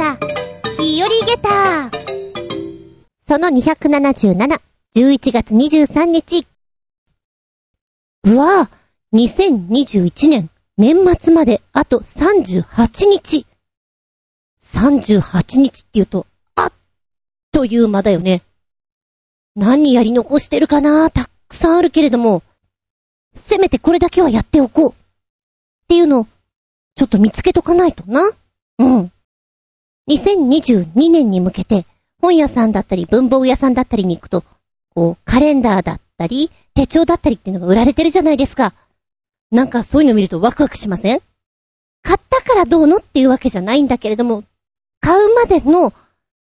した。日和ゲタその277、11月23日。うわぁ、2021年、年末まであと38日。38日って言うと、あっという間だよね。何やり残してるかなたくさんあるけれども、せめてこれだけはやっておこう。っていうの、ちょっと見つけとかないとな。うん。2022年に向けて、本屋さんだったり文房具屋さんだったりに行くと、こう、カレンダーだったり、手帳だったりっていうのが売られてるじゃないですか。なんかそういうの見るとワクワクしません？買ったからどうのっていうわけじゃないんだけれども、買うまでの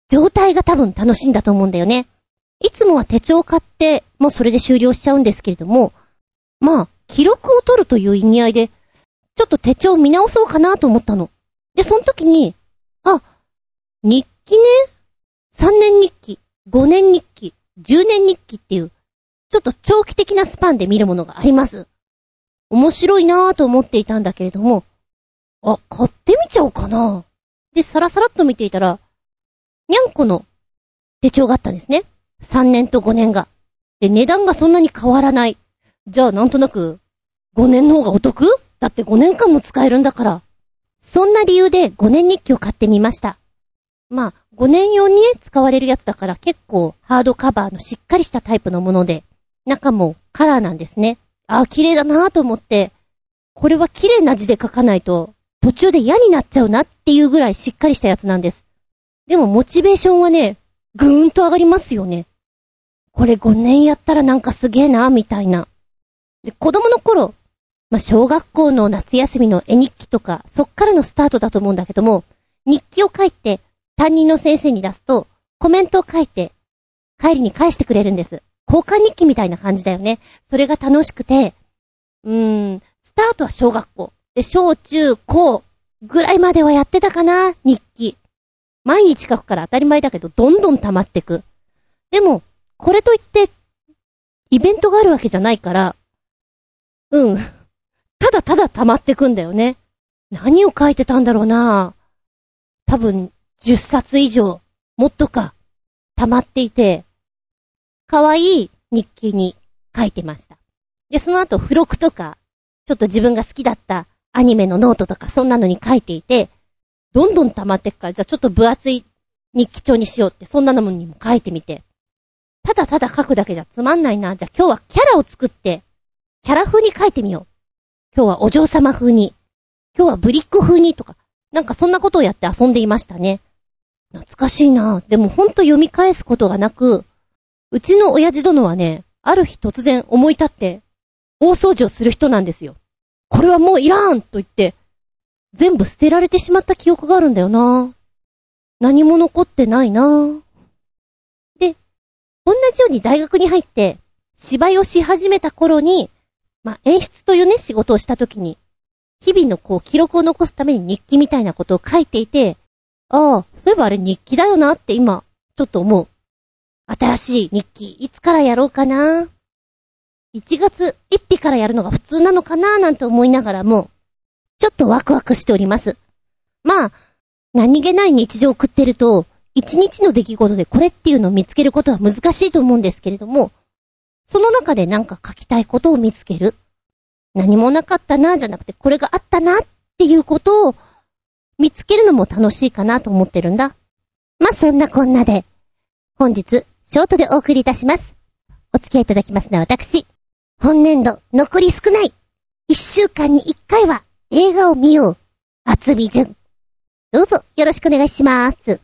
状態が多分楽しいんだと思うんだよね。いつもは手帳を買って、もうそれで終了しちゃうんですけれども、まあ、記録を取るという意味合いで、ちょっと手帳を見直そうかなと思ったの。で、その時に、日記ね。3年日記、5年日記、10年日記っていう、ちょっと長期的なスパンで見るものがあります。面白いなぁと思っていたんだけれども、あ、買ってみちゃおうかな。で、さらさらっと見ていたら、にゃんこの手帳があったんですね。3年と5年が。で、値段がそんなに変わらない。じゃあ、なんとなく、5年の方がお得？だって5年間も使えるんだから。そんな理由で5年日記を買ってみました。まあ、5年用にね、使われるやつだから結構ハードカバーのしっかりしたタイプのもので、中もカラーなんですね。ああ、綺麗だなぁと思って、これは綺麗な字で書かないと、途中で嫌になっちゃうなっていうぐらいしっかりしたやつなんです。でもモチベーションはね、ぐーんと上がりますよね。これ5年やったらなんかすげえな、みたいな。で、子供の頃、まあ、小学校の夏休みの絵日記とか、そっからのスタートだと思うんだけども、日記を書いて、担任の先生に出すと、コメントを書いて、帰りに返してくれるんです。交換日記みたいな感じだよね。それが楽しくて、うーん、スタートは小学校。で、小中高ぐらいまではやってたかな、日記。毎日書くから当たり前だけど、どんどん溜まってく。でも、これといって、イベントがあるわけじゃないから、うん。ただただ溜まってくんだよね。何を書いてたんだろうな多分、10冊以上、もっとか、溜まっていて、可愛い日記に書いてました。で、その後、付録とか、ちょっと自分が好きだったアニメのノートとか、そんなのに書いていて、どんどん溜まっていくから、じゃあちょっと分厚い日記帳にしようって、そんなのにも書いてみて。ただただ書くだけじゃつまんないな。じゃあ今日はキャラを作って、キャラ風に書いてみよう。今日はお嬢様風に。今日はぶりっ子風にとか、なんかそんなことをやって遊んでいましたね。懐かしいな。でもほんと読み返すことがなく、うちの親父殿はね、ある日突然思い立って、大掃除をする人なんですよ。これはもういらんと言って、全部捨てられてしまった記憶があるんだよな。何も残ってないな。で、同じように大学に入って、芝居をし始めた頃に、まあ、演出というね、仕事をした時に、日々のこう、記録を残すために日記みたいなことを書いていて、ああ、そういえばあれ日記だよなって今、ちょっと思う。新しい日記、いつからやろうかな。1月1日からやるのが普通なのかななんて思いながらも、ちょっとワクワクしております。まあ、何気ない日常を送ってると、一日の出来事でこれっていうのを見つけることは難しいと思うんですけれども、その中でなんか書きたいことを見つける。何もなかったな、じゃなくて、これがあったなっていうことを見つけるのも楽しいかなと思ってるんだ。まあ、そんなこんなで、本日、ショートでお送りいたします。お付き合いいただきますのは私。本年度、残り少ない。一週間に一回は映画を見よう。厚み順。どうぞよろしくお願いします。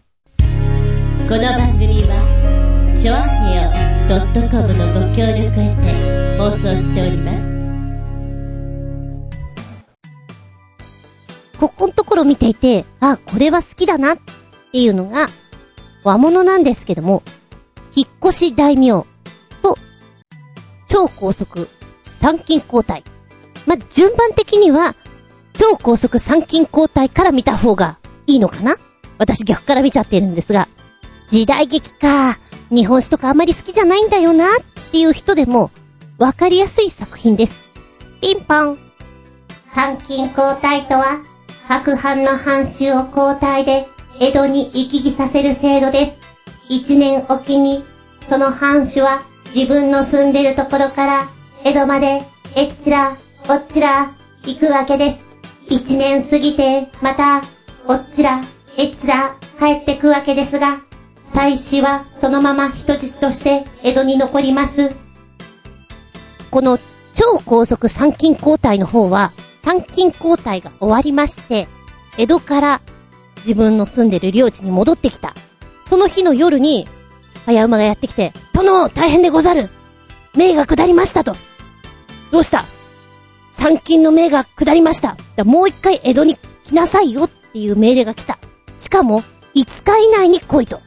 この番組はチョアヘオ .com のご協力へて放送しておりますここのところ見ていて、あ、これは好きだなっていうのが、和物なんですけども、引っ越し大名と、超高速参勤交代。まあ、順番的には、超高速参勤交代から見た方がいいのかな？私逆から見ちゃってるんですが、時代劇か、日本史とかあんまり好きじゃないんだよなっていう人でも、わかりやすい作品です。ピンポン。参勤交代とは、各藩の藩主を交代で江戸に行き来させる制度です。一年おきに、その藩主は自分の住んでるところから江戸までえっちら、おっちら、行くわけです。一年過ぎて、また、おっちら、えっちら、帰ってくわけですが、妻子はそのまま人質として江戸に残ります。この超高速参勤交代の方は、参勤交代が終わりまして、江戸から自分の住んでる領地に戻ってきた。その日の夜に、早馬がやってきて、殿、大変でござる命が下りましたと。どうした？参勤の命が下りました。もう一回江戸に来なさいよっていう命令が来た。しかも、5日以内に来いと。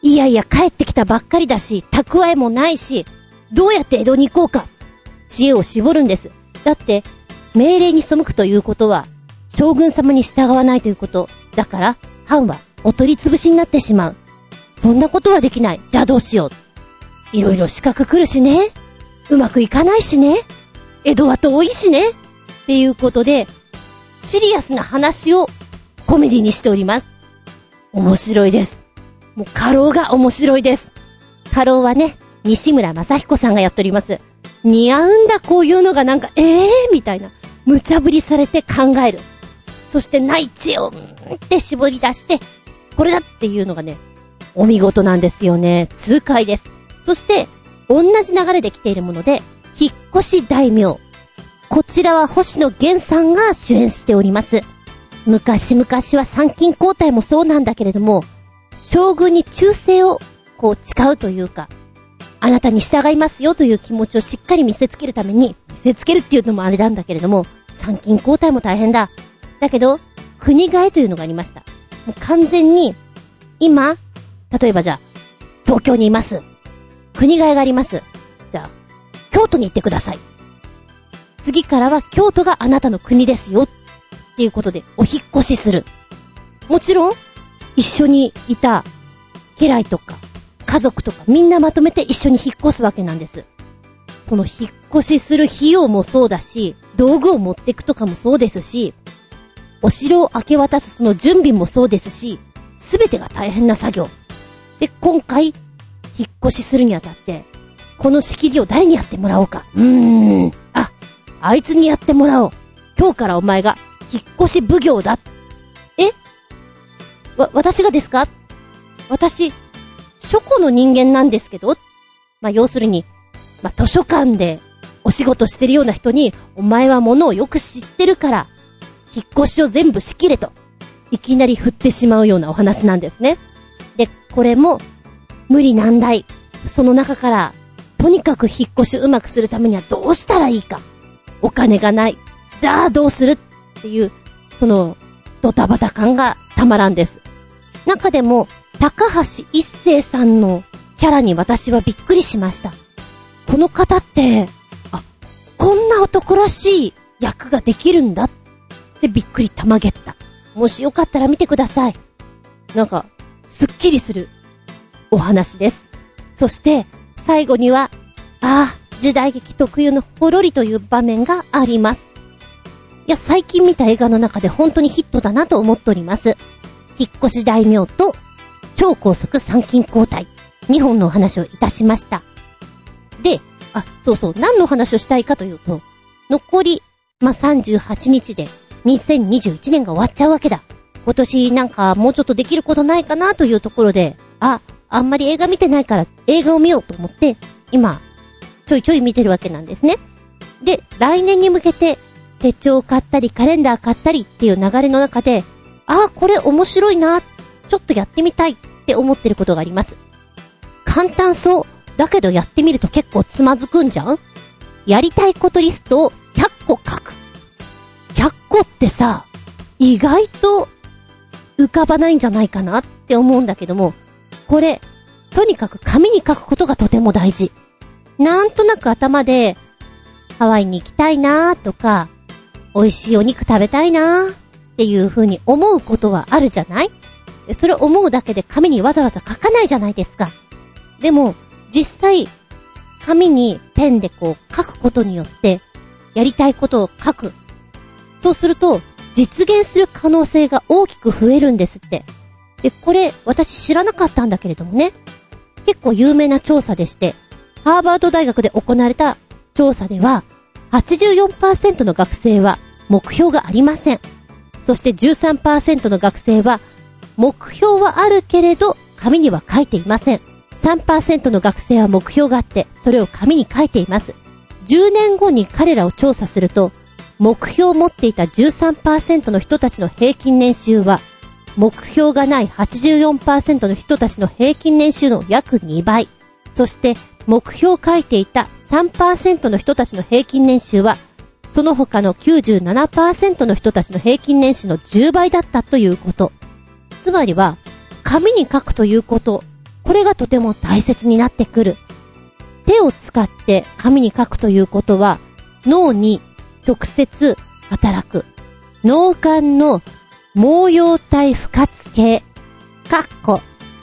いやいや、帰ってきたばっかりだし、蓄えもないし、どうやって江戸に行こうか。知恵を絞るんです。だって、命令に背くということは、将軍様に従わないということ。だから、藩はお取り潰しになってしまう。そんなことはできない。じゃあどうしよう。いろいろ資格来るしね。うまくいかないしね。江戸は遠いしね。っていうことで、シリアスな話をコメディにしております。面白いです。もう、過労が面白いです。過労はね、西村正彦さんがやっております。似合うんだ、こういうのがなんか、ええー、みたいな。無茶ぶりされて考える。そして内地を、んって絞り出して、これだっていうのがね、お見事なんですよね。痛快です。そして、同じ流れで来ているもので、引っ越し大名。こちらは星野源さんが主演しております。昔々は参勤交代もそうなんだけれども、将軍に忠誠をこう誓うというか、あなたに従いますよという気持ちをしっかり見せつけるために、見せつけるっていうのもあれなんだけれども、参勤交代も大変だ。だけど、国替えというのがありました。もう完全に、今、例えばじゃあ、東京にいます。国替えがあります。じゃあ、京都に行ってください。次からは京都があなたの国ですよ。っていうことで、お引越しする。もちろん、一緒にいた家来とか、家族とかみんなまとめて一緒に引っ越すわけなんです。その引っ越しする費用もそうだし、道具を持ってくとかもそうですし、お城を明け渡すその準備もそうですし、すべてが大変な作業。で、今回、引っ越しするにあたって、この仕切りを誰にやってもらおうか。うーん。あ、あいつにやってもらおう。今日からお前が、引っ越し奉行だ。え？わ、私がですか？私、書庫の人間なんですけど、まあ、要するに、まあ、図書館でお仕事してるような人に、お前は物をよく知ってるから、引っ越しを全部仕切れと、いきなり振ってしまうようなお話なんですね。で、これも、無理難題。その中から、とにかく引っ越しうまくするためにはどうしたらいいか。お金がない。じゃあどうするっていう、その、ドタバタ感がたまらんです。中でも、高橋一生さんのキャラに私はびっくりしました。この方って、こんな男らしい役ができるんだってびっくりたまげった。もしよかったら見てください。なんか、すっきりするお話です。そして、最後には、ああ、時代劇特有のほろりという場面があります。いや、最近見た映画の中で本当にヒットだなと思っております。引っ越し大名と超高速参勤交代。2本のお話をいたしました。あ、そうそう、何の話をしたいかというと、残り、まあ、38日で2021年が終わっちゃうわけだ。今年なんかもうちょっとできることないかなというところで、あ、あんまり映画見てないから映画を見ようと思って、今、ちょいちょい見てるわけなんですね。で、来年に向けて手帳を買ったりカレンダー買ったりっていう流れの中で、あ、これ面白いな、ちょっとやってみたいって思ってることがあります。簡単そう。だけどやってみると結構つまずくんじゃん？やりたいことリストを100個書く。100個ってさ、意外と浮かばないんじゃないかなって思うんだけども、これ、とにかく紙に書くことがとても大事。なんとなく頭で、ハワイに行きたいなーとか、美味しいお肉食べたいなーっていう風に思うことはあるじゃない？それ思うだけで紙にわざわざ書かないじゃないですか。でも、実際、紙にペンでこう書くことによって、やりたいことを書く。そうすると、実現する可能性が大きく増えるんですって。で、これ、私知らなかったんだけれどもね、結構有名な調査でして、ハーバード大学で行われた調査では、84%の学生は目標がありません。そして13%の学生は、目標はあるけれど、紙には書いていません。3%の学生は目標があって、それを紙に書いています。10年後に彼らを調査すると、目標を持っていた13%の人たちの平均年収は、目標がない84%の人たちの平均年収の約2倍。そして、目標を書いていた3%の人たちの平均年収は、その他の97%の人たちの平均年収の10倍だったということ。つまりは、紙に書くということ、これがとても大切になってくる。手を使って紙に書くということは、脳に直接働く。脳幹の毛様体不活系、かっこ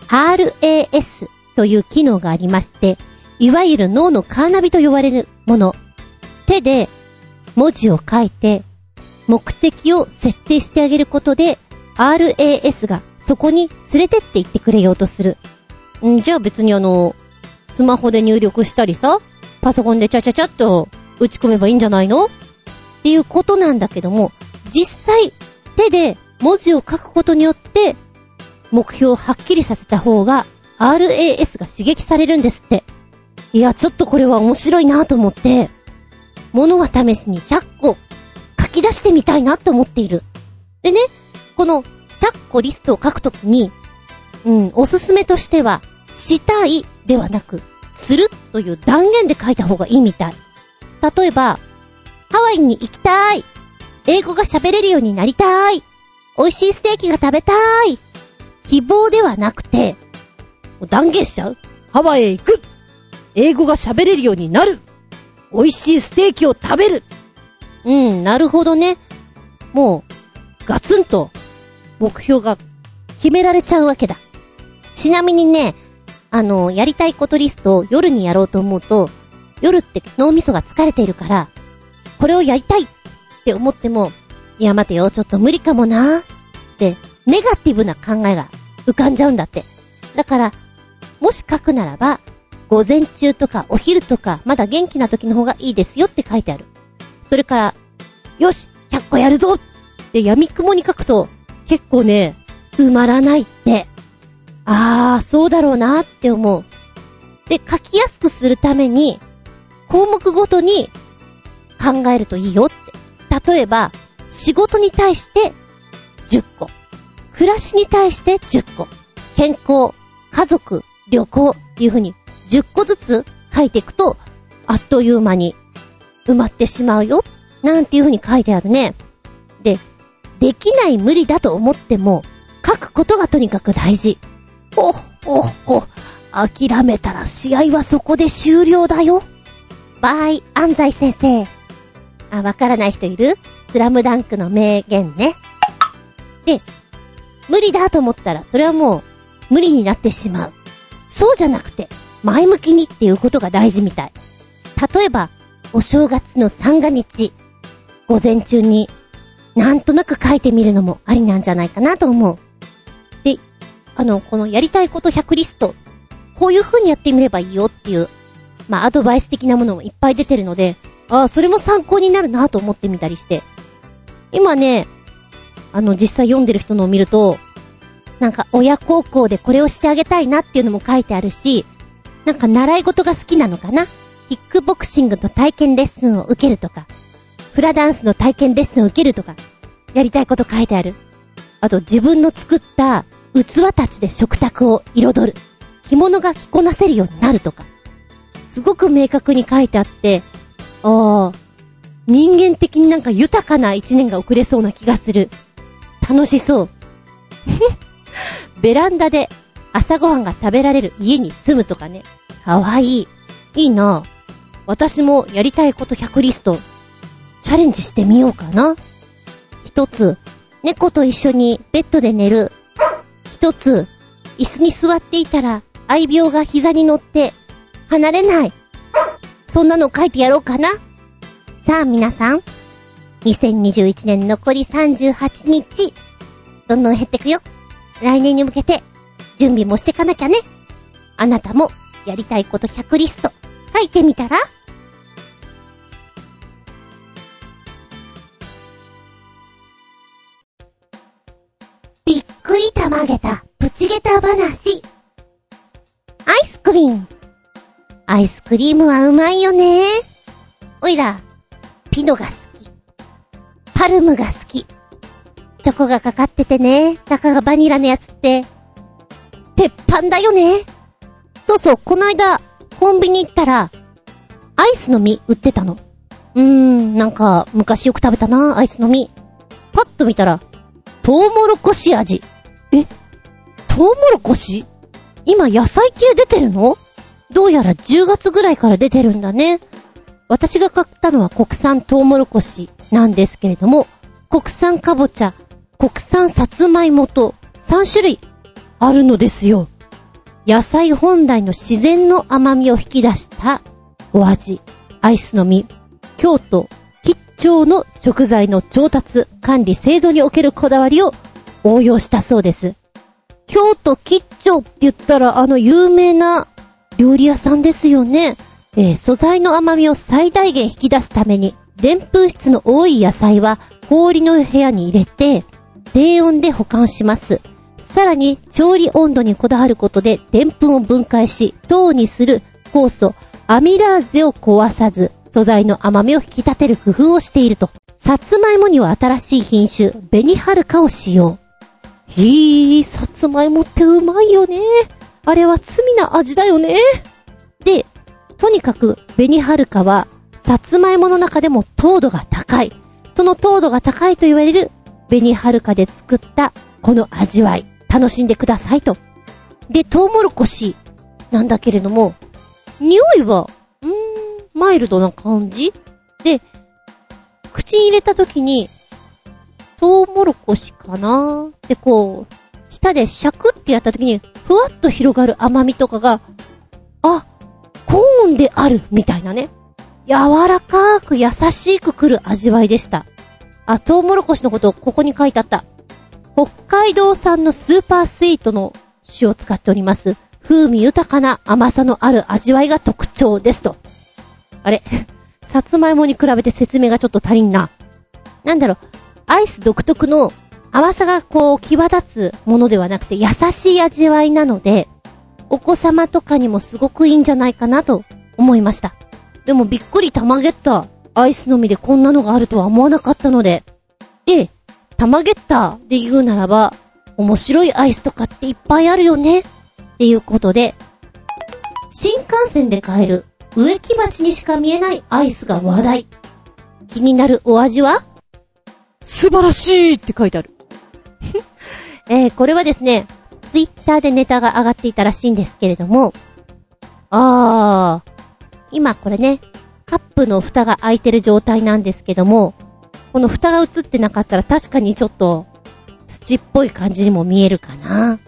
RAS という機能がありまして、いわゆる脳のカーナビと呼ばれるもの。手で文字を書いて、目的を設定してあげることで、RAS がそこに連れてって行ってくれようとする。んじゃあ別にあの、スマホで入力したりさ、パソコンでちゃちゃちゃっと打ち込めばいいんじゃないの？っていうことなんだけども、実際手で文字を書くことによって、目標をはっきりさせた方が RAS が刺激されるんですって。いや、ちょっとこれは面白いなと思って、物は試しに100個書き出してみたいなって思っている。でね、この100個リストを書くときに、うん、おすすめとしては、したいではなく、するという断言で書いた方がいいみたい。例えば、ハワイに行きたい。英語が喋れるようになりたい。美味しいステーキが食べたい。希望ではなくて、断言しちゃうハワイへ行く英語が喋れるようになる美味しいステーキを食べるうん、なるほどね。もう、ガツンと、目標が決められちゃうわけだ。ちなみにね、あの、やりたいことリストを夜にやろうと思うと、夜って脳みそが疲れているから、これをやりたいって思っても、いや待てよ、ちょっと無理かもなって、ネガティブな考えが浮かんじゃうんだって。だから、もし書くならば、午前中とかお昼とか、まだ元気な時の方がいいですよって書いてある。それから、よし !100 個やるぞって闇雲に書くと、結構ね、埋まらないって。あー、そうだろうなって思う。で、書きやすくするために、項目ごとに考えるといいよって。例えば、仕事に対して10個。暮らしに対して10個。健康、家族、旅行っていう風に10個ずつ書いていくと、あっという間に埋まってしまうよ。なんていう風に書いてあるね。で、できない無理だと思っても、書くことがとにかく大事。ほっほっほ。諦めたら試合はそこで終了だよ。バイ、安西先生。あ、わからない人いるスラムダンクの名言ね。で、無理だと思ったら、それはもう、無理になってしまう。そうじゃなくて、前向きにっていうことが大事みたい。例えば、お正月の三が日、午前中に、なんとなく書いてみるのもありなんじゃないかなと思う。あの、このやりたいこと100リスト、こういう風にやってみればいいよっていう、まあ、アドバイス的なものもいっぱい出てるので、ああ、それも参考になるなと思ってみたりして。今ね、あの、実際読んでる人のを見ると、なんか親孝行でこれをしてあげたいなっていうのも書いてあるし、なんか習い事が好きなのかな？キックボクシングの体験レッスンを受けるとか、フラダンスの体験レッスンを受けるとか、やりたいこと書いてある。あと自分の作った器たちで食卓を彩る。着物が着こなせるようになるとか。すごく明確に書いてあって、ああ、人間的になんか豊かな一年が送れそうな気がする。楽しそう。ベランダで朝ごはんが食べられる家に住むとかね。かわいい。いいな。私もやりたいこと100リスト、チャレンジしてみようかな。一つ、猫と一緒にベッドで寝る。一つ、椅子に座っていたら愛病が膝に乗って離れない。そんなの書いてやろうかな。さあ皆さん、2021年残り38日、どんどん減ってくよ。来年に向けて準備もしてかなきゃね。あなたもやりたいこと100リスト書いてみたら？くりたまげたプチゲタ話。アイスクリーム。アイスクリームはうまいよね。おいら、ピノが好き。パルムが好き。チョコがかかっててね、中がバニラのやつって、鉄板だよね。そうそう、この間、コンビニ行ったら、アイスの実売ってたの。うーん、なんか、昔よく食べたな、アイスの実。パッと見たら、トウモロコシ味。えトウモロコシ？今野菜系出てるの？どうやら10月ぐらいから出てるんだね。私が買ったのは国産トウモロコシなんですけれども、国産かぼちゃ、国産さつまいもと3種類あるのですよ。野菜本来の自然の甘みを引き出したお味、アイスの実、京都、吉兆の食材の調達、管理、製造におけるこだわりを応用したそうです。京都吉兆って言ったらあの有名な料理屋さんですよね。えー、素材の甘みを最大限引き出すために、でんぷん質の多い野菜は氷の部屋に入れて、低温で保管します。さらに、調理温度にこだわることで、でんぷんを分解し、糖にする酵素、アミラーゼを壊さず、素材の甘みを引き立てる工夫をしていると。さつまいもには新しい品種、紅はるかを使用。ひー、さつまいもってうまいよね。あれは罪な味だよね。で、とにかく、紅はるかは、さつまいもの中でも糖度が高い。その糖度が高いと言われる、紅はるかで作ったこの味わい、楽しんでくださいと。で、トウモロコシなんだけれども、匂いは、うーん、マイルドな感じ？で、口に入れた時に、トウモロコシかな？で、こう、舌でシャクってやった時に、ふわっと広がる甘みとかが、あ、コーンである、みたいなね。柔らかく優しくくる味わいでした。あ、トウモロコシのことここに書いてあった。北海道産のスーパースイートの種を使っております。風味豊かな甘さのある味わいが特徴ですと。あれ？さつまいもに比べて説明がちょっと足りんな。なんだろう、アイス独特の甘さがこう際立つものではなくて優しい味わいなので、お子様とかにもすごくいいんじゃないかなと思いました。でもびっくりたまげったアイスのみでこんなのがあるとは思わなかったので。で、たまげったで言うならば、面白いアイスとかっていっぱいあるよね。っていうことで、新幹線で買える植木鉢にしか見えないアイスが話題。気になるお味は？素晴らしいって書いてある。えー、これはですね、ツイッターでネタが上がっていたらしいんですけれども、あー、今これね、カップの蓋が開いてる状態なんですけども、この蓋が映ってなかったら確かにちょっと土っぽい感じにも見えるかな。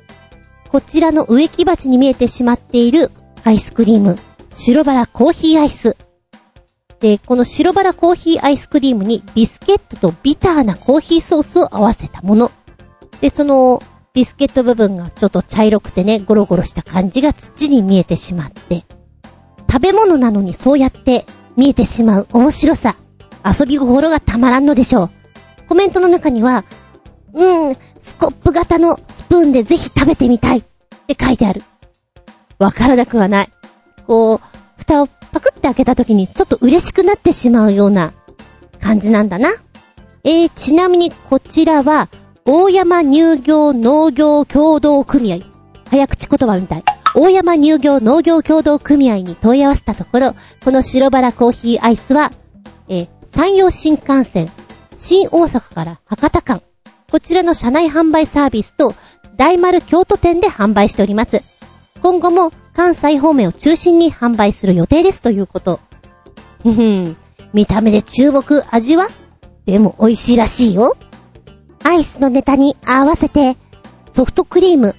こちらの植木鉢に見えてしまっているアイスクリーム、白バラコーヒーアイス。で、この白バラコーヒーアイスクリームにビスケットとビターなコーヒーソースを合わせたもの。で、そのビスケット部分がちょっと茶色くてね、ゴロゴロした感じが土に見えてしまって、食べ物なのにそうやって見えてしまう面白さ、遊び心がたまらんのでしょう。コメントの中には、うん、スコップ型のスプーンでぜひ食べてみたいって書いてある。わからなくはない。こう、蓋をパクって開けた時にちょっと嬉しくなってしまうような感じなんだな。えー、ちなみにこちらは、大山乳業農業協同組合。早口言葉みたい。大山乳業農業協同組合に問い合わせたところ、この白バラコーヒーアイスは、えー、山陽新幹線、新大阪から博多間、こちらの車内販売サービスと、大丸京都店で販売しております。今後も関西方面を中心に販売する予定ですということ。ふふん。見た目で注目、味は？でも美味しいらしいよ。アイスのネタに合わせて、ソフトクリーム。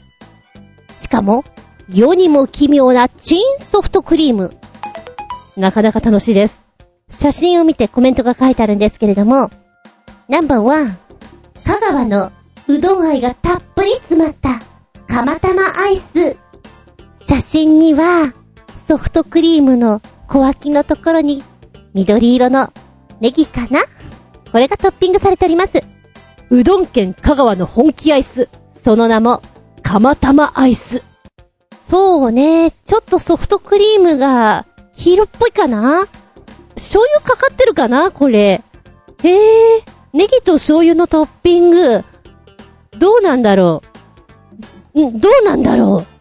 しかも、世にも奇妙なチンソフトクリーム。なかなか楽しいです。写真を見てコメントが書いてあるんですけれども、ナンバーワン、香川のうどん愛がたっぷり詰まった釜玉アイス。写真には、ソフトクリームの小脇のところに、緑色のネギかな？これがトッピングされております。うどん県香川の本気アイス。その名も、釜玉アイス。そうね、ちょっとソフトクリームが、黄色っぽいかな？醤油かかってるかな？これ。へえ、ネギと醤油のトッピング。どうなんだろう？ん、どうなんだろう？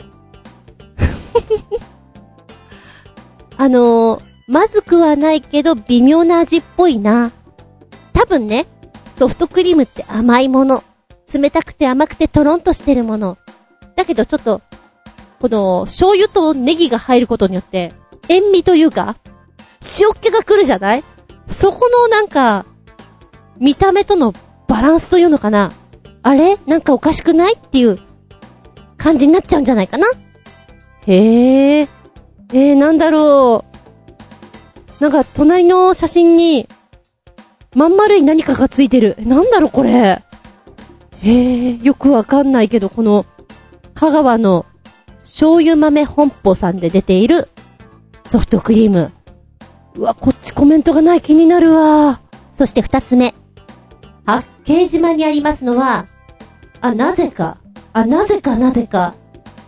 あのー、まずくはないけど微妙な味っぽいな。多分ね、ソフトクリームって甘いもの。冷たくて甘くてトロンとしてるもの。だけどちょっと、この醤油とネギが入ることによって、塩味というか、塩っ気が来るじゃない？そこのなんか、見た目とのバランスというのかなあれ？なんかおかしくない？っていう感じになっちゃうんじゃないかなへえ。えー、なんだろう。なんか、隣の写真に、まん丸い何かがついてる。なんだろ、これ。えー、よくわかんないけど、この、香川の醤油豆本舗さんで出ているソフトクリーム。うわ、こっちコメントがない気になるわ。そして二つ目。八景島にありますのは、あ、なぜか。あ、なぜかなぜか。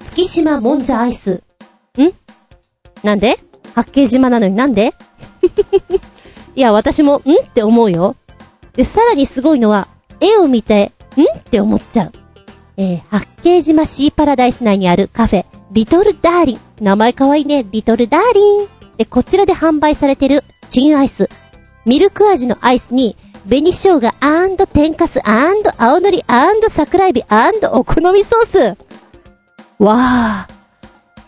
月島もんじゃアイス。ん？なんで？八景島なのになんで？いや、私も、ん？って思うよ。で、さらにすごいのは、絵を見て、ん？って思っちゃう。えー、八景島シーパラダイス内にあるカフェ、リトルダーリン。名前かわいいね、リトルダーリン。で、こちらで販売されてるチンアイス。ミルク味のアイスに、紅生姜天かす青のり桜エビお好みソース。わ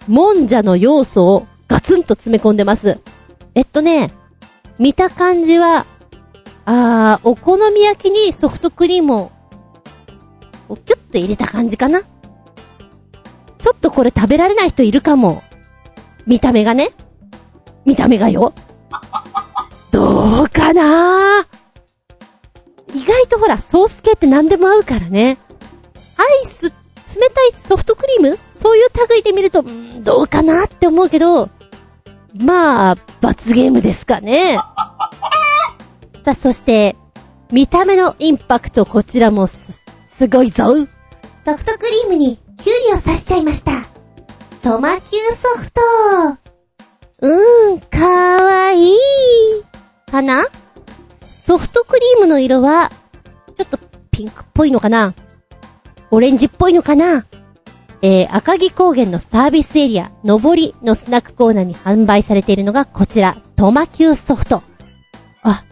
ー。もんじゃの要素をガツンと詰め込んでます。えっとね、見た感じは、あー、お好み焼きにソフトクリームを、キュッと入れた感じかな。ちょっとこれ食べられない人いるかも。見た目がね。見た目がよ。どうかな意外とほら、ソース系って何でも合うからね。アイス、冷たいソフトクリーム？そういう類で見ると、んどうかなって思うけど、まあ、罰ゲームですかね。さあ、そして、見た目のインパクト、こちらもす、すごいぞ。ソフトクリームにキュウリを刺しちゃいました。トマキューソフト。うーん、かわいい。かな？ソフトクリームの色は、ちょっとピンクっぽいのかなオレンジっぽいのかな？えー、赤城高原のサービスエリア、上りのスナックコーナーに販売されているのがこちら、トマキューソフト。あ、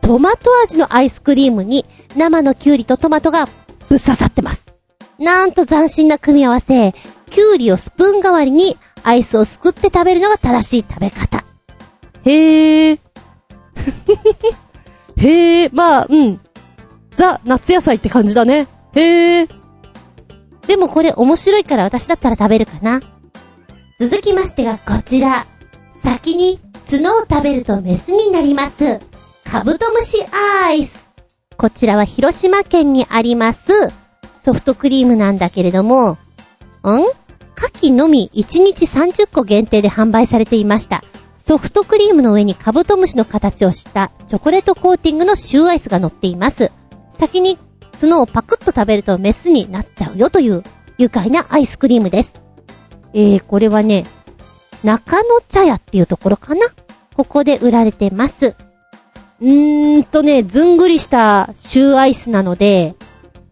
トマト味のアイスクリームに生のキュウリとトマトがぶっ刺さってます。なんと斬新な組み合わせ、キュウリをスプーン代わりにアイスをすくって食べるのが正しい食べ方。へー。へー、まあ、うん。ザ、夏野菜って感じだね。へー。でもこれ面白いから私だったら食べるかな。続きましてがこちら。先に角を食べるとメスになります。カブトムシアイス。こちらは広島県にありますソフトクリームなんだけれども、ん？牡蠣のみ1日30個限定で販売されていました。ソフトクリームの上にカブトムシの形をしたチョコレートコーティングのシューアイスが乗っています。先に角をパクッと食べるとメスになっちゃうよという愉快なアイスクリームです。えー、これはね、中野茶屋っていうところかな？ここで売られてます。うーんとね、ずんぐりしたシューアイスなので、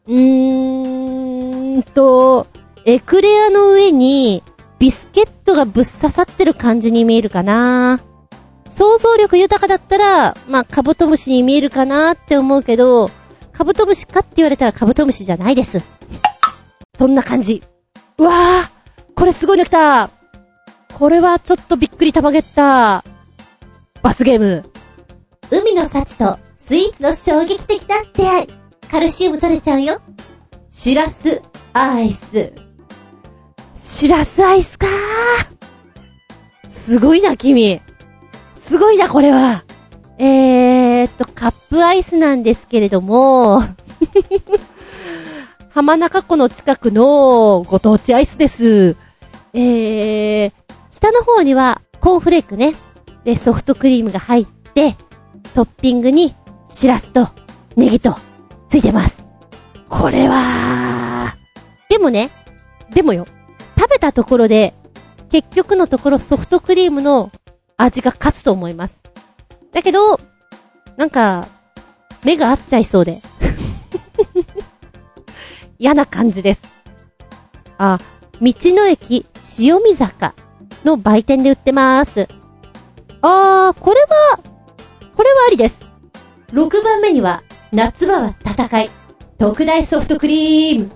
うーんと、エクレアの上にビスケットがぶっ刺さってる感じに見えるかな想像力豊かだったら、まあ、カブトムシに見えるかなって思うけど、カブトムシかって言われたらカブトムシじゃないです。そんな感じ。うわーこれすごいの来たこれはちょっとびっくりたまげった。罰ゲーム。海の幸とスイーツの衝撃的な出会い。カルシウム取れちゃうよ。シラスアイス。シラスアイスかーすごいな、君。すごいな、これは。えーっと、カップアイスなんですけれども、浜中湖の近くのご当地アイスです。えー、下の方にはコーンフレークね。で、ソフトクリームが入って、トッピングにシラスとネギとついてます。これは、でもね、でもよ、食べたところで、結局のところソフトクリームの味が勝つと思います。だけど、なんか、目が合っちゃいそうで。嫌な感じです。あ、道の駅塩見坂の売店で売ってます。あー、これは、これはありです。6番目には、夏場は戦い。特大ソフトクリーム。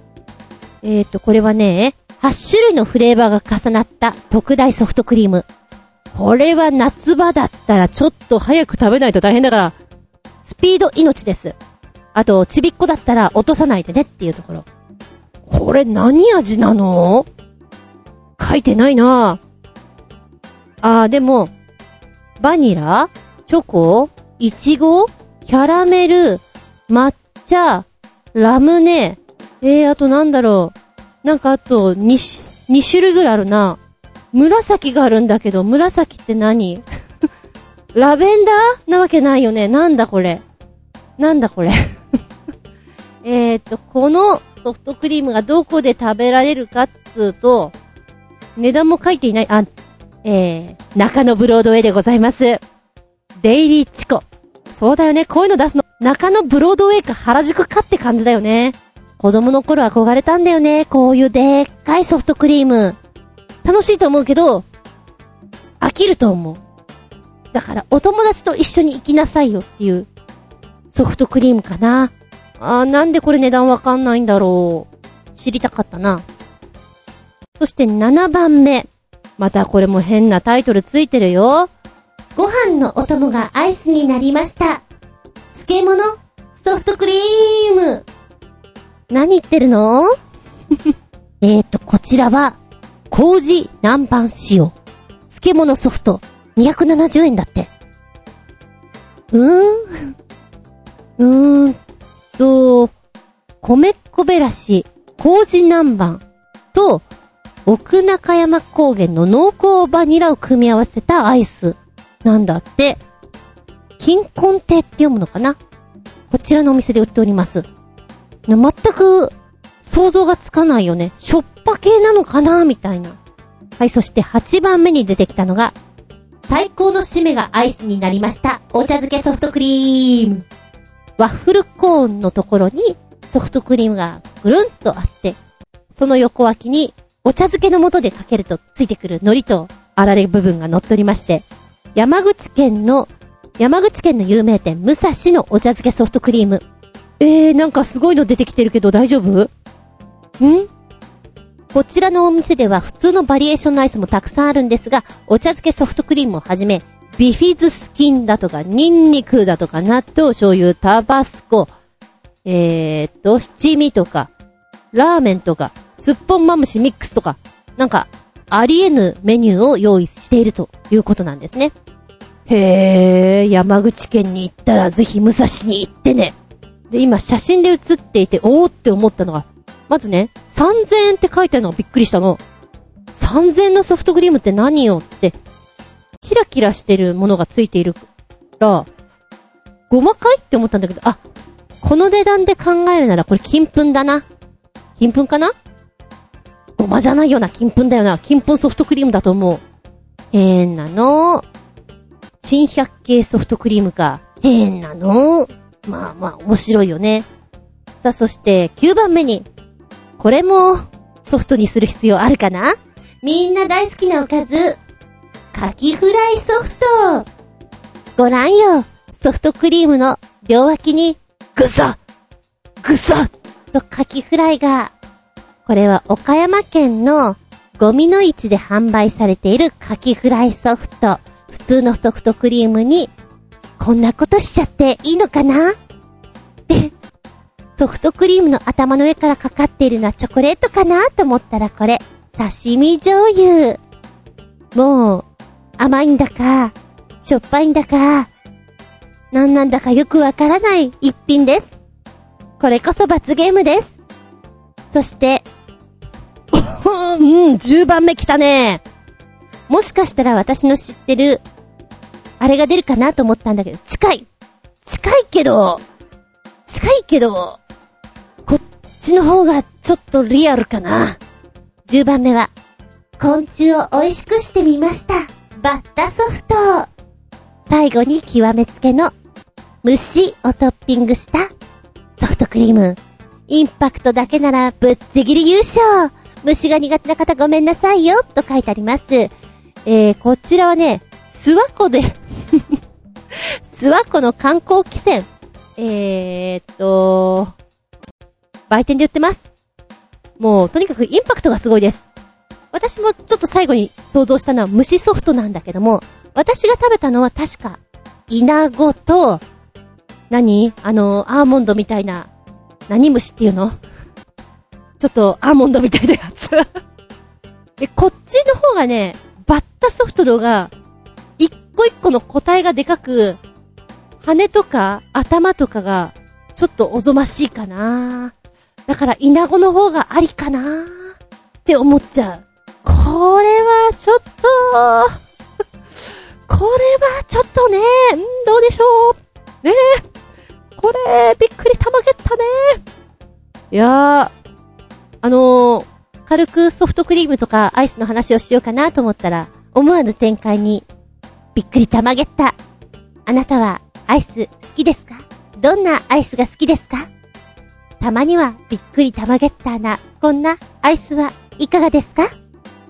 えーと、これはね、8種類のフレーバーが重なった特大ソフトクリーム。これは夏場だったらちょっと早く食べないと大変だから、スピード命です。あと、ちびっこだったら落とさないでねっていうところ。これ何味なの？書いてないなあー、でも、バニラチョコいちごキャラメル抹茶ラムネえー、あとなんだろう。なんかあと、2、2種類ぐらいあるな。紫があるんだけど、紫って何？ラベンダーなわけないよね。なんだこれ？なんだこれ？えーと、このソフトクリームがどこで食べられるかっつうと、値段も書いていない、あ、えー、中野ブロードウェイでございます。デイリーチコ。そうだよね、こういうの出すの、中野ブロードウェイか原宿かって感じだよね。子供の頃憧れたんだよね、こういうでっかいソフトクリーム。楽しいと思うけど、飽きると思う。だから、お友達と一緒に行きなさいよっていう、ソフトクリームかな。あー、なんでこれ値段わかんないんだろう。知りたかったな。そして7番目。またこれも変なタイトルついてるよ。ご飯のお供がアイスになりました。漬物、ソフトクリーム。何言ってるの？えーと、こちらは、麹南蛮塩。漬物ソフト、270円だって。うーん。うーんと、米こべらし、麹南蛮と、奥中山高原の濃厚バニラを組み合わせたアイスなんだって。金婚亭って読むのかな？こちらのお店で売っております。全く想像がつかないよね。しょっぱ系なのかなみたいな。はい、そして8番目に出てきたのが、最高の締めがアイスになりました。お茶漬けソフトクリーム。ワッフルコーンのところにソフトクリームがぐるんとあって、その横脇にお茶漬けの素でかけるとついてくる海苔とあられ部分が乗っておりまして、山口県の、山口県の有名店、武蔵のお茶漬けソフトクリーム。えー、なんかすごいの出てきてるけど大丈夫？ん？こちらのお店では普通のバリエーションのアイスもたくさんあるんですが、お茶漬けソフトクリームをはじめ、ビフィズスキンだとか、ニンニクだとか、納豆、醤油、タバスコ、えーっと、七味とか、ラーメンとか、すっぽんまむしミックスとか、なんか、ありえぬメニューを用意しているということなんですね。へー、山口県に行ったらぜひ武蔵に行ってね。で、今写真で写っていて、おーって思ったのが、まずね、3000円って書いてあるのがびっくりしたの。3000円のソフトクリームって何よって、キラキラしてるものがついているから、ごまかいって思ったんだけど、あ、この値段で考えるならこれ金粉だな。金粉かな？ごまじゃないよな、金粉だよな。金粉ソフトクリームだと思う。変なの。新百景ソフトクリームか。変なの。まあまあ、面白いよね。さあ、そして、9番目に、これも、ソフトにする必要あるかな？みんな大好きなおかず。カキフライソフト。ご覧よ。ソフトクリームの両脇に、ぐさぐさとカキフライが。これは岡山県のゴミの市で販売されているカキフライソフト。普通のソフトクリームに、こんなことしちゃっていいのかな？で、ソフトクリームの頭の上からかかっているのはチョコレートかなと思ったらこれ、刺身醤油。もう、甘いんだか、しょっぱいんだか、なんなんだかよくわからない一品です。これこそ罰ゲームです。そして、うん、10番目来たね。もしかしたら私の知ってる、あれが出るかなと思ったんだけど、近い。近いけど、近いけど、ちの方がちょっとリアルかな。10番目は、昆虫を美味しくしてみました。バッタソフト。最後に極めつけの、虫をトッピングした、ソフトクリーム。インパクトだけならぶっちぎり優勝虫が苦手な方ごめんなさいよと書いてあります。えー、こちらはね、諏訪湖で、諏訪湖の観光汽船。えーっと、売店で売ってます。もう、とにかくインパクトがすごいです。私もちょっと最後に想像したのは虫ソフトなんだけども、私が食べたのは確か、イナゴと、何？あの、アーモンドみたいな、何虫っていうの？ちょっと、アーモンドみたいなやつ。で、こっちの方がね、バッタソフトのが、一個一個の個体がでかく、羽とか頭とかが、ちょっとおぞましいかな。だから、イナゴの方がありかな？って思っちゃう。これは、ちょっと、これは、ちょっとね、んどうでしょう？ね？え。これ、びっくりたまげったね。いやー、あのー、軽くソフトクリームとかアイスの話をしようかなと思ったら、思わぬ展開に、びっくりたまげった。あなたはアイス好きですか？どんなアイスが好きですか？たまにはびっくりたまげったな、こんなアイスはいかがですか？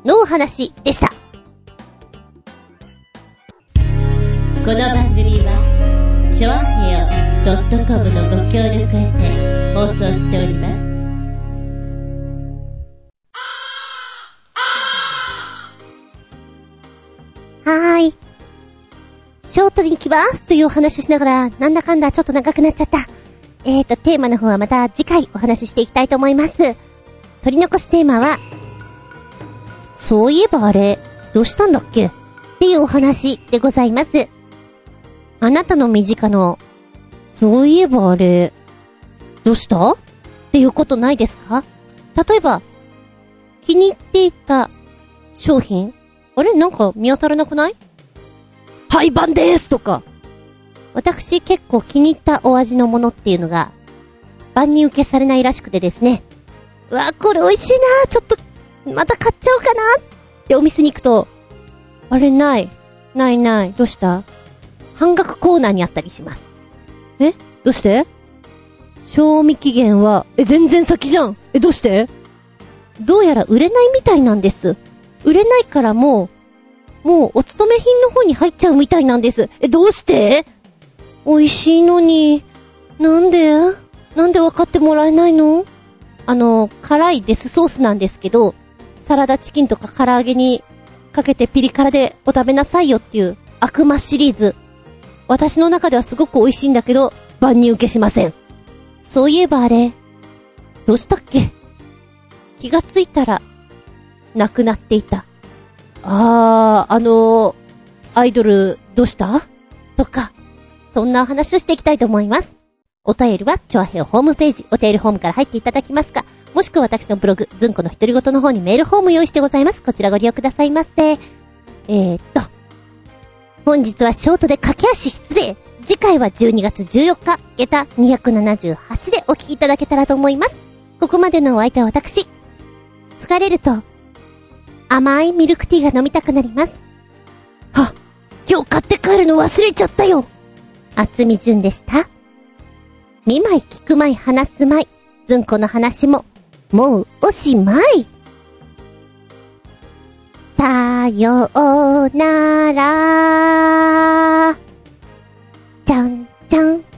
のお話でした。この番組はちょあへよ .com のご協力へて放送しておりますはーい。ショートに行きますというお話をしながら、なんだかんだちょっと長くなっちゃった。えーと、テーマの方はまた次回お話ししていきたいと思います。取り残しテーマは、そういえばあれ、どうしたんだっけ？っていうお話でございます。あなたの身近の、そういえばあれ、どうした？っていうことないですか？例えば、気に入っていた商品あれ？なんか見当たらなくない？廃盤ですとか。私結構気に入ったお味のものっていうのが、万に受けされないらしくてですね。うわ、これ美味しいなちょっと、また買っちゃおうかなってお店に行くと、あれない。ないない。どうした？半額コーナーにあったりします。え？どうして？賞味期限は、え、全然先じゃん。え、どうして？どうやら売れないみたいなんです。売れないからもう、もうお勤め品の方に入っちゃうみたいなんです。え、どうして？美味しいのに、なんで？なんで分かってもらえないの？あの、辛いデスソースなんですけど、サラダチキンとか唐揚げにかけてピリ辛でお食べなさいよっていう悪魔シリーズ。私の中ではすごく美味しいんだけど、万人受けしません。そういえばあれ、どうしたっけ？気がついたら、亡くなっていた。あー、あのアイドル、どうした？とか、そんなお話をしていきたいと思います。お便りは、チョアヘオホームページ、お便りホームから入っていただきますか、もしくは私のブログ、ズンコの独り言の方にメールフォーム用意してございます。こちらご利用くださいませ。えー、っと、本日はショートで駆け足失礼。次回は12月14日、下駄278でお聞きいただけたらと思います。ここまでのお相手は私。疲れると、甘いミルクティーが飲みたくなります。は、今日買って帰るの忘れちゃったよ。厚み純でした。見枚い聞くまい話すまい、ずんこの話も、もうおしまい。さようなら。じゃんじゃん。